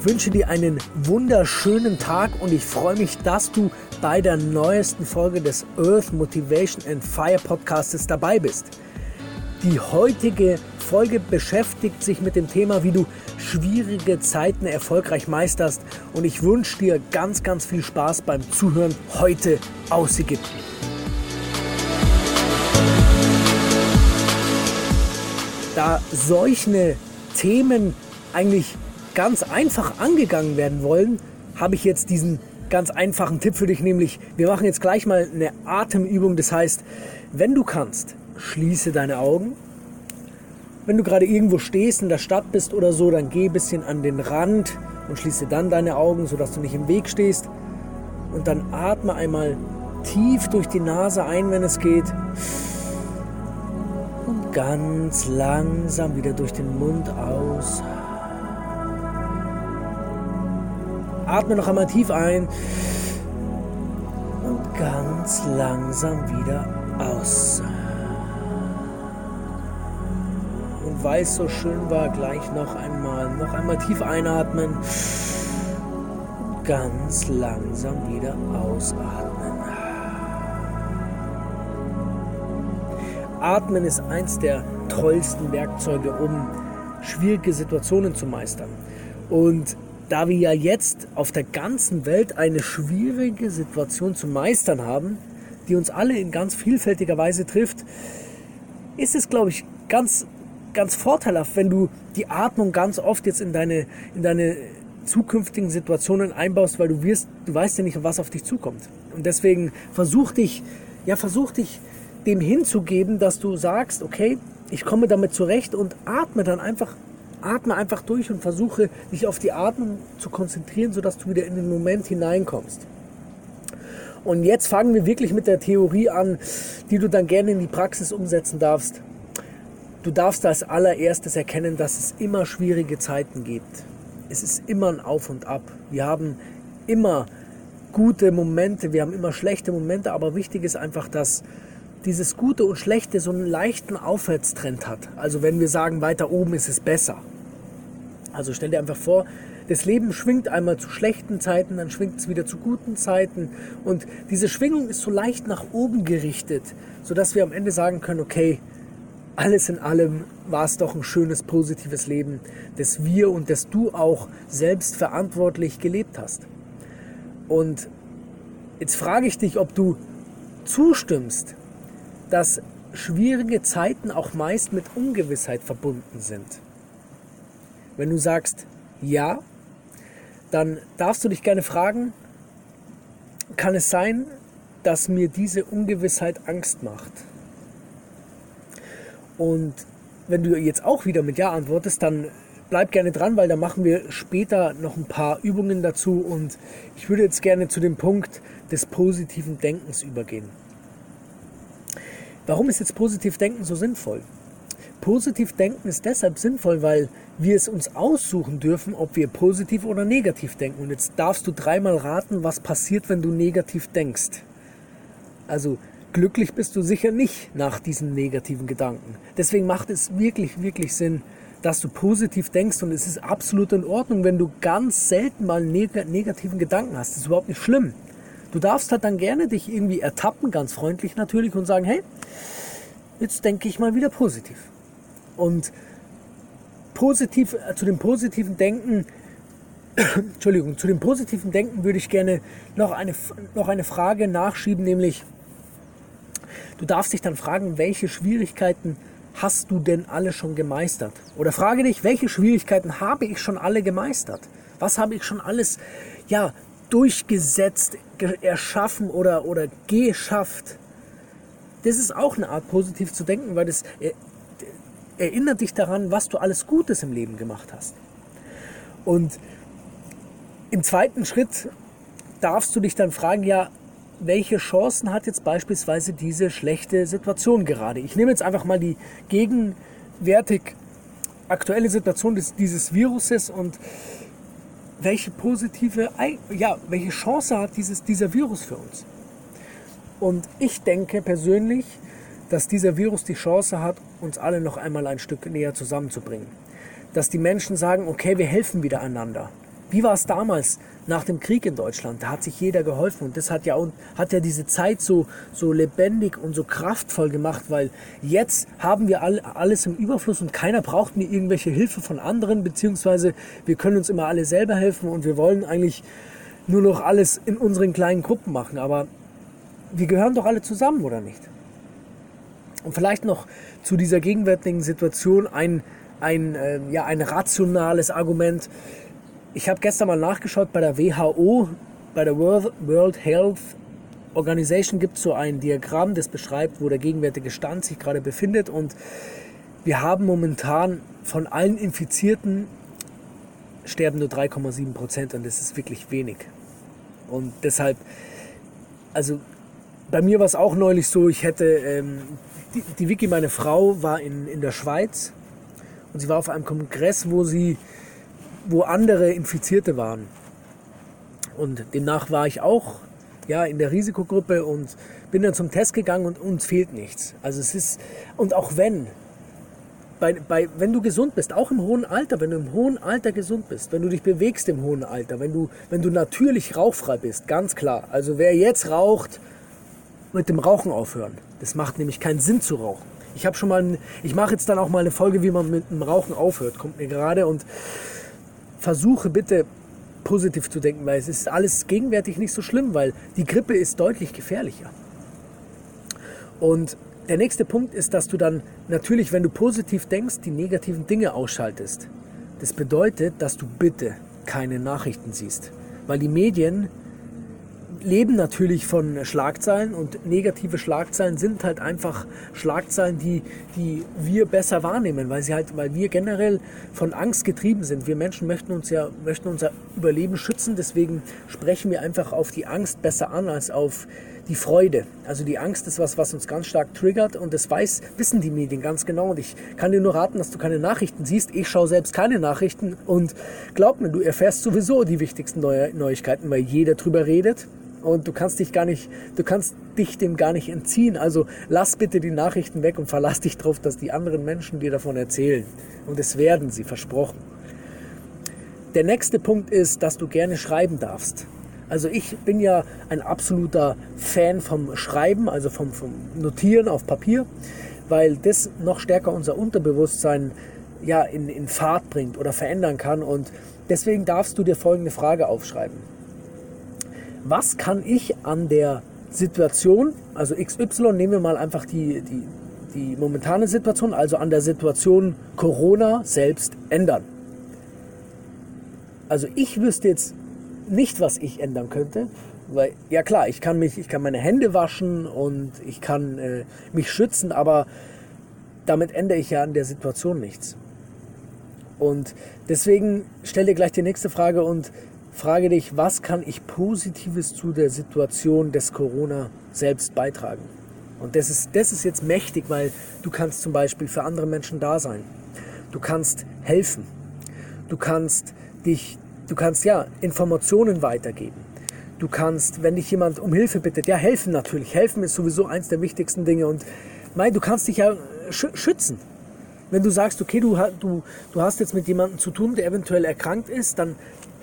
Ich wünsche dir einen wunderschönen Tag und ich freue mich, dass du bei der neuesten Folge des Earth Motivation and Fire Podcasts dabei bist. Die heutige Folge beschäftigt sich mit dem Thema, wie du schwierige Zeiten erfolgreich meisterst und ich wünsche dir ganz, ganz viel Spaß beim Zuhören heute aus Ägypten. Da solche Themen eigentlich ganz einfach angegangen werden wollen, habe ich jetzt diesen ganz einfachen Tipp für dich, nämlich wir machen jetzt gleich mal eine Atemübung. Das heißt, wenn du kannst, schließe deine Augen. Wenn du gerade irgendwo stehst, in der Stadt bist oder so, dann geh ein bisschen an den Rand und schließe dann deine Augen, sodass du nicht im Weg stehst. Und dann atme einmal tief durch die Nase ein, wenn es geht. Und ganz langsam wieder durch den Mund aus. Atme noch einmal tief ein und ganz langsam wieder aus. Und weil es so schön war, gleich noch einmal, noch einmal tief einatmen. Ganz langsam wieder ausatmen. Atmen ist eins der tollsten Werkzeuge, um schwierige Situationen zu meistern. Und da wir ja jetzt auf der ganzen Welt eine schwierige Situation zu meistern haben, die uns alle in ganz vielfältiger Weise trifft, ist es, glaube ich, ganz, ganz vorteilhaft, wenn du die Atmung ganz oft jetzt in deine, in deine zukünftigen Situationen einbaust, weil du wirst, du weißt ja nicht, was auf dich zukommt. Und deswegen versuch dich, ja, versuch dich dem hinzugeben, dass du sagst, okay, ich komme damit zurecht und atme dann einfach atme einfach durch und versuche dich auf die Atmung zu konzentrieren, sodass du wieder in den Moment hineinkommst. Und jetzt fangen wir wirklich mit der Theorie an, die du dann gerne in die Praxis umsetzen darfst. Du darfst als allererstes erkennen, dass es immer schwierige Zeiten gibt. Es ist immer ein Auf und Ab. Wir haben immer gute Momente, wir haben immer schlechte Momente, aber wichtig ist einfach, dass dieses Gute und Schlechte so einen leichten Aufwärtstrend hat. Also wenn wir sagen, weiter oben ist es besser. Also stell dir einfach vor, das Leben schwingt einmal zu schlechten Zeiten, dann schwingt es wieder zu guten Zeiten. Und diese Schwingung ist so leicht nach oben gerichtet, sodass wir am Ende sagen können, okay, alles in allem war es doch ein schönes, positives Leben, das wir und das du auch selbst verantwortlich gelebt hast. Und jetzt frage ich dich, ob du zustimmst, dass schwierige Zeiten auch meist mit Ungewissheit verbunden sind. Wenn du sagst ja, dann darfst du dich gerne fragen, kann es sein, dass mir diese Ungewissheit Angst macht? Und wenn du jetzt auch wieder mit Ja antwortest, dann bleib gerne dran, weil da machen wir später noch ein paar Übungen dazu und ich würde jetzt gerne zu dem Punkt des positiven Denkens übergehen. Warum ist jetzt positiv denken so sinnvoll? Positiv denken ist deshalb sinnvoll, weil wir es uns aussuchen dürfen, ob wir positiv oder negativ denken. Und jetzt darfst du dreimal raten, was passiert, wenn du negativ denkst. Also glücklich bist du sicher nicht nach diesen negativen Gedanken. Deswegen macht es wirklich, wirklich Sinn, dass du positiv denkst und es ist absolut in Ordnung, wenn du ganz selten mal negativen Gedanken hast. Das ist überhaupt nicht schlimm. Du darfst halt dann gerne dich irgendwie ertappen, ganz freundlich natürlich, und sagen, hey, jetzt denke ich mal wieder positiv. Und positiv, äh, zu dem positiven Denken, Entschuldigung, zu dem positiven Denken würde ich gerne noch eine, noch eine Frage nachschieben, nämlich, du darfst dich dann fragen, welche Schwierigkeiten hast du denn alle schon gemeistert? Oder frage dich, welche Schwierigkeiten habe ich schon alle gemeistert? Was habe ich schon alles, ja, durchgesetzt, erschaffen oder, oder geschafft. Das ist auch eine Art positiv zu denken, weil das erinnert dich daran, was du alles Gutes im Leben gemacht hast. Und im zweiten Schritt darfst du dich dann fragen, ja, welche Chancen hat jetzt beispielsweise diese schlechte Situation gerade? Ich nehme jetzt einfach mal die gegenwärtig aktuelle Situation des, dieses Viruses und welche positive, ja, welche Chance hat dieses, dieser Virus für uns? Und ich denke persönlich, dass dieser Virus die Chance hat, uns alle noch einmal ein Stück näher zusammenzubringen. Dass die Menschen sagen, okay, wir helfen wieder einander. Wie war es damals nach dem Krieg in Deutschland? Da hat sich jeder geholfen und das hat ja, hat ja diese Zeit so, so lebendig und so kraftvoll gemacht, weil jetzt haben wir all, alles im Überfluss und keiner braucht mir irgendwelche Hilfe von anderen, beziehungsweise wir können uns immer alle selber helfen und wir wollen eigentlich nur noch alles in unseren kleinen Gruppen machen. Aber wir gehören doch alle zusammen, oder nicht? Und vielleicht noch zu dieser gegenwärtigen Situation ein, ein, äh, ja, ein rationales Argument. Ich habe gestern mal nachgeschaut bei der WHO, bei der World, Health Organization gibt es so ein Diagramm, das beschreibt, wo der gegenwärtige Stand sich gerade befindet. Und wir haben momentan von allen Infizierten sterben nur 3,7 Prozent und das ist wirklich wenig. Und deshalb, also bei mir war es auch neulich so, ich hätte, ähm, die, die Vicky, meine Frau, war in, in der Schweiz und sie war auf einem Kongress, wo sie wo andere Infizierte waren. Und demnach war ich auch ja, in der Risikogruppe und bin dann zum Test gegangen und uns fehlt nichts. Also es ist, und auch wenn, bei, bei, wenn du gesund bist, auch im hohen Alter, wenn du im hohen Alter gesund bist, wenn du dich bewegst im hohen Alter, wenn du, wenn du natürlich rauchfrei bist, ganz klar. Also wer jetzt raucht, mit dem Rauchen aufhören. Das macht nämlich keinen Sinn zu rauchen. Ich habe schon mal, ich mache jetzt dann auch mal eine Folge, wie man mit dem Rauchen aufhört, kommt mir gerade und versuche bitte positiv zu denken, weil es ist alles gegenwärtig nicht so schlimm, weil die Grippe ist deutlich gefährlicher. Und der nächste Punkt ist, dass du dann natürlich, wenn du positiv denkst, die negativen Dinge ausschaltest. Das bedeutet, dass du bitte keine Nachrichten siehst, weil die Medien leben natürlich von Schlagzeilen und negative Schlagzeilen sind halt einfach Schlagzeilen, die, die wir besser wahrnehmen, weil sie halt, weil wir generell von Angst getrieben sind. Wir Menschen möchten uns ja, möchten unser Überleben schützen, deswegen sprechen wir einfach auf die Angst besser an als auf die Freude. Also die Angst ist was, was uns ganz stark triggert und das weiß, wissen die Medien ganz genau. Und ich kann dir nur raten, dass du keine Nachrichten siehst. Ich schaue selbst keine Nachrichten und glaub mir, du erfährst sowieso die wichtigsten Neuigkeiten, weil jeder drüber redet und du kannst dich gar nicht, du kannst dich dem gar nicht entziehen. Also lass bitte die Nachrichten weg und verlass dich darauf, dass die anderen Menschen dir davon erzählen. Und es werden sie, versprochen. Der nächste Punkt ist, dass du gerne schreiben darfst. Also ich bin ja ein absoluter Fan vom Schreiben, also vom, vom Notieren auf Papier, weil das noch stärker unser Unterbewusstsein ja, in, in Fahrt bringt oder verändern kann. Und deswegen darfst du dir folgende Frage aufschreiben was kann ich an der Situation, also XY, nehmen wir mal einfach die, die, die momentane Situation, also an der Situation Corona selbst ändern. Also ich wüsste jetzt nicht, was ich ändern könnte, weil ja klar, ich kann mich, ich kann meine Hände waschen und ich kann äh, mich schützen, aber damit ändere ich ja an der Situation nichts. Und deswegen stell dir gleich die nächste Frage und frage dich, was kann ich Positives zu der Situation des Corona selbst beitragen? Und das ist, das ist jetzt mächtig, weil du kannst zum Beispiel für andere Menschen da sein. Du kannst helfen. Du kannst dich, du kannst ja Informationen weitergeben. Du kannst, wenn dich jemand um Hilfe bittet, ja helfen natürlich. Helfen ist sowieso eins der wichtigsten Dinge. Und mein, du kannst dich ja schützen. Wenn du sagst, okay, du, du, du hast jetzt mit jemandem zu tun, der eventuell erkrankt ist, dann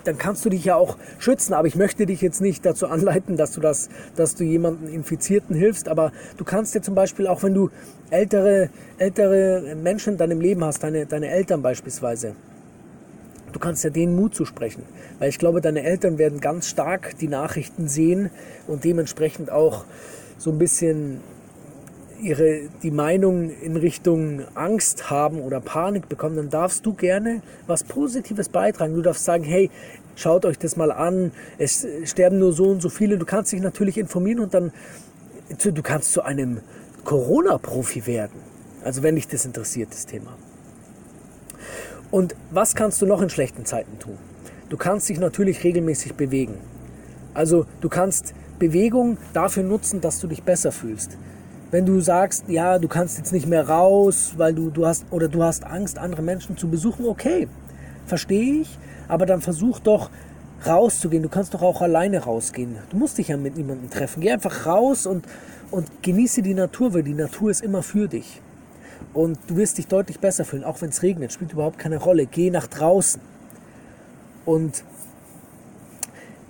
dann kannst du dich ja auch schützen. Aber ich möchte dich jetzt nicht dazu anleiten, dass du das, dass du jemanden Infizierten hilfst. Aber du kannst dir zum Beispiel auch, wenn du ältere, ältere Menschen in deinem Leben hast, deine, deine Eltern beispielsweise, du kannst ja denen Mut zusprechen. Weil ich glaube, deine Eltern werden ganz stark die Nachrichten sehen und dementsprechend auch so ein bisschen ihre, die Meinung in Richtung Angst haben oder Panik bekommen, dann darfst du gerne was Positives beitragen. Du darfst sagen, hey, schaut euch das mal an, es sterben nur so und so viele. Du kannst dich natürlich informieren und dann, du kannst zu einem Corona-Profi werden. Also wenn dich das interessiert, das Thema. Und was kannst du noch in schlechten Zeiten tun? Du kannst dich natürlich regelmäßig bewegen. Also du kannst Bewegung dafür nutzen, dass du dich besser fühlst wenn du sagst, ja, du kannst jetzt nicht mehr raus, weil du, du hast oder du hast Angst, andere Menschen zu besuchen, okay, verstehe ich, aber dann versuch doch rauszugehen. Du kannst doch auch alleine rausgehen. Du musst dich ja mit niemandem treffen. Geh einfach raus und, und genieße die Natur, weil die Natur ist immer für dich. Und du wirst dich deutlich besser fühlen, auch wenn es regnet, spielt überhaupt keine Rolle. Geh nach draußen. Und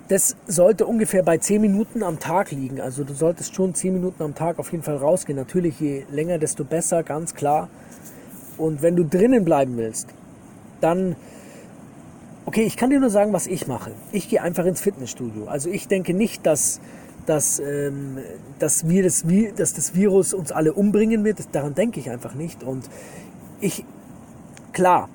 das sollte ungefähr bei 10 Minuten am Tag liegen. Also du solltest schon 10 Minuten am Tag auf jeden Fall rausgehen. Natürlich, je länger, desto besser, ganz klar. Und wenn du drinnen bleiben willst, dann, okay, ich kann dir nur sagen, was ich mache. Ich gehe einfach ins Fitnessstudio. Also ich denke nicht, dass, dass, ähm, dass, wir das, dass das Virus uns alle umbringen wird. Daran denke ich einfach nicht. Und ich, klar,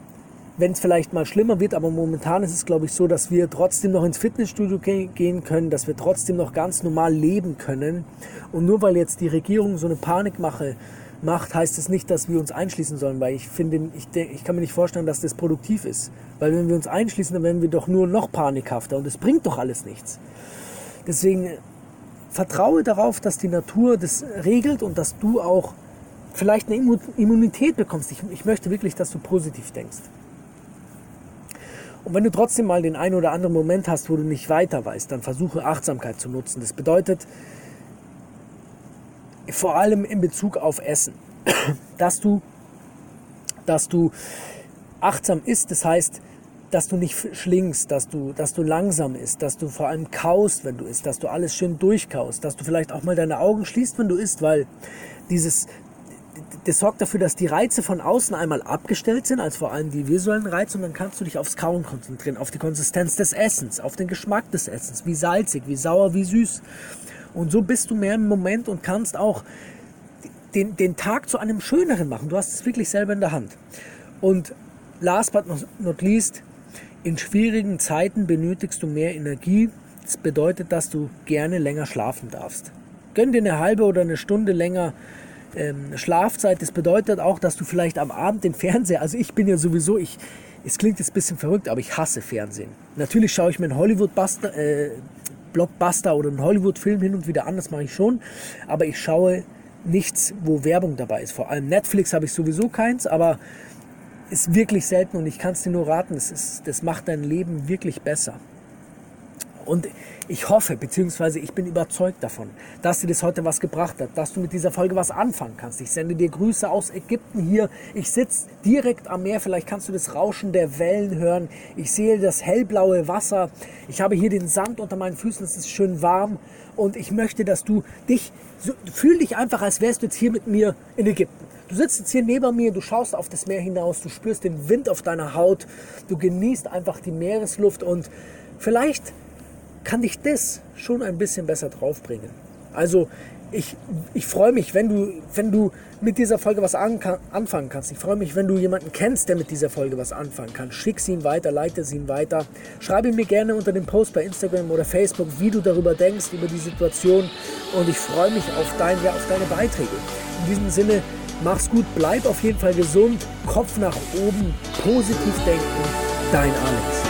wenn es vielleicht mal schlimmer wird, aber momentan ist es, glaube ich, so, dass wir trotzdem noch ins Fitnessstudio gehen können, dass wir trotzdem noch ganz normal leben können. Und nur weil jetzt die Regierung so eine Panikmache macht, heißt es nicht, dass wir uns einschließen sollen, weil ich finde, ich, ich kann mir nicht vorstellen, dass das produktiv ist. Weil wenn wir uns einschließen, dann werden wir doch nur noch panikhafter und es bringt doch alles nichts. Deswegen vertraue darauf, dass die Natur das regelt und dass du auch vielleicht eine Immunität bekommst. Ich, ich möchte wirklich, dass du positiv denkst. Und wenn du trotzdem mal den einen oder anderen Moment hast, wo du nicht weiter weißt, dann versuche Achtsamkeit zu nutzen. Das bedeutet vor allem in Bezug auf Essen, dass du, dass du achtsam isst. Das heißt, dass du nicht schlingst, dass du, dass du langsam isst, dass du vor allem kaust, wenn du isst, dass du alles schön durchkaust, dass du vielleicht auch mal deine Augen schließt, wenn du isst, weil dieses, das sorgt dafür, dass die Reize von außen einmal abgestellt sind, als vor allem die visuellen Reize, und dann kannst du dich aufs Kauen konzentrieren, auf die Konsistenz des Essens, auf den Geschmack des Essens, wie salzig, wie sauer, wie süß. Und so bist du mehr im Moment und kannst auch den, den Tag zu einem schöneren machen. Du hast es wirklich selber in der Hand. Und last but not least, in schwierigen Zeiten benötigst du mehr Energie. Das bedeutet, dass du gerne länger schlafen darfst. Gönn dir eine halbe oder eine Stunde länger ähm, Schlafzeit. Das bedeutet auch, dass du vielleicht am Abend den Fernseher, also ich bin ja sowieso, ich, es klingt jetzt ein bisschen verrückt, aber ich hasse Fernsehen. Natürlich schaue ich mir einen Hollywood-Buster, äh, oder einen Hollywood-Film hin und wieder an, das mache ich schon, aber ich schaue nichts, wo Werbung dabei ist. Vor allem Netflix habe ich sowieso keins, aber ist wirklich selten und ich kann es dir nur raten, das, ist, das macht dein Leben wirklich besser. Und ich hoffe, beziehungsweise ich bin überzeugt davon, dass dir das heute was gebracht hat, dass du mit dieser Folge was anfangen kannst. Ich sende dir Grüße aus Ägypten hier. Ich sitze direkt am Meer. Vielleicht kannst du das Rauschen der Wellen hören. Ich sehe das hellblaue Wasser. Ich habe hier den Sand unter meinen Füßen. Es ist schön warm. Und ich möchte, dass du dich, so, fühl dich einfach, als wärst du jetzt hier mit mir in Ägypten. Du sitzt jetzt hier neben mir, du schaust auf das Meer hinaus, du spürst den Wind auf deiner Haut, du genießt einfach die Meeresluft und vielleicht kann dich das schon ein bisschen besser draufbringen. Also ich, ich freue mich, wenn du, wenn du mit dieser Folge was an, anfangen kannst. Ich freue mich, wenn du jemanden kennst, der mit dieser Folge was anfangen kann. Schick sie ihm weiter, leite sie ihm weiter. Schreibe mir gerne unter dem Post bei Instagram oder Facebook, wie du darüber denkst, über die Situation. Und ich freue mich auf, dein, ja, auf deine Beiträge. In diesem Sinne, mach's gut, bleib auf jeden Fall gesund, Kopf nach oben, positiv denken. Dein Alex.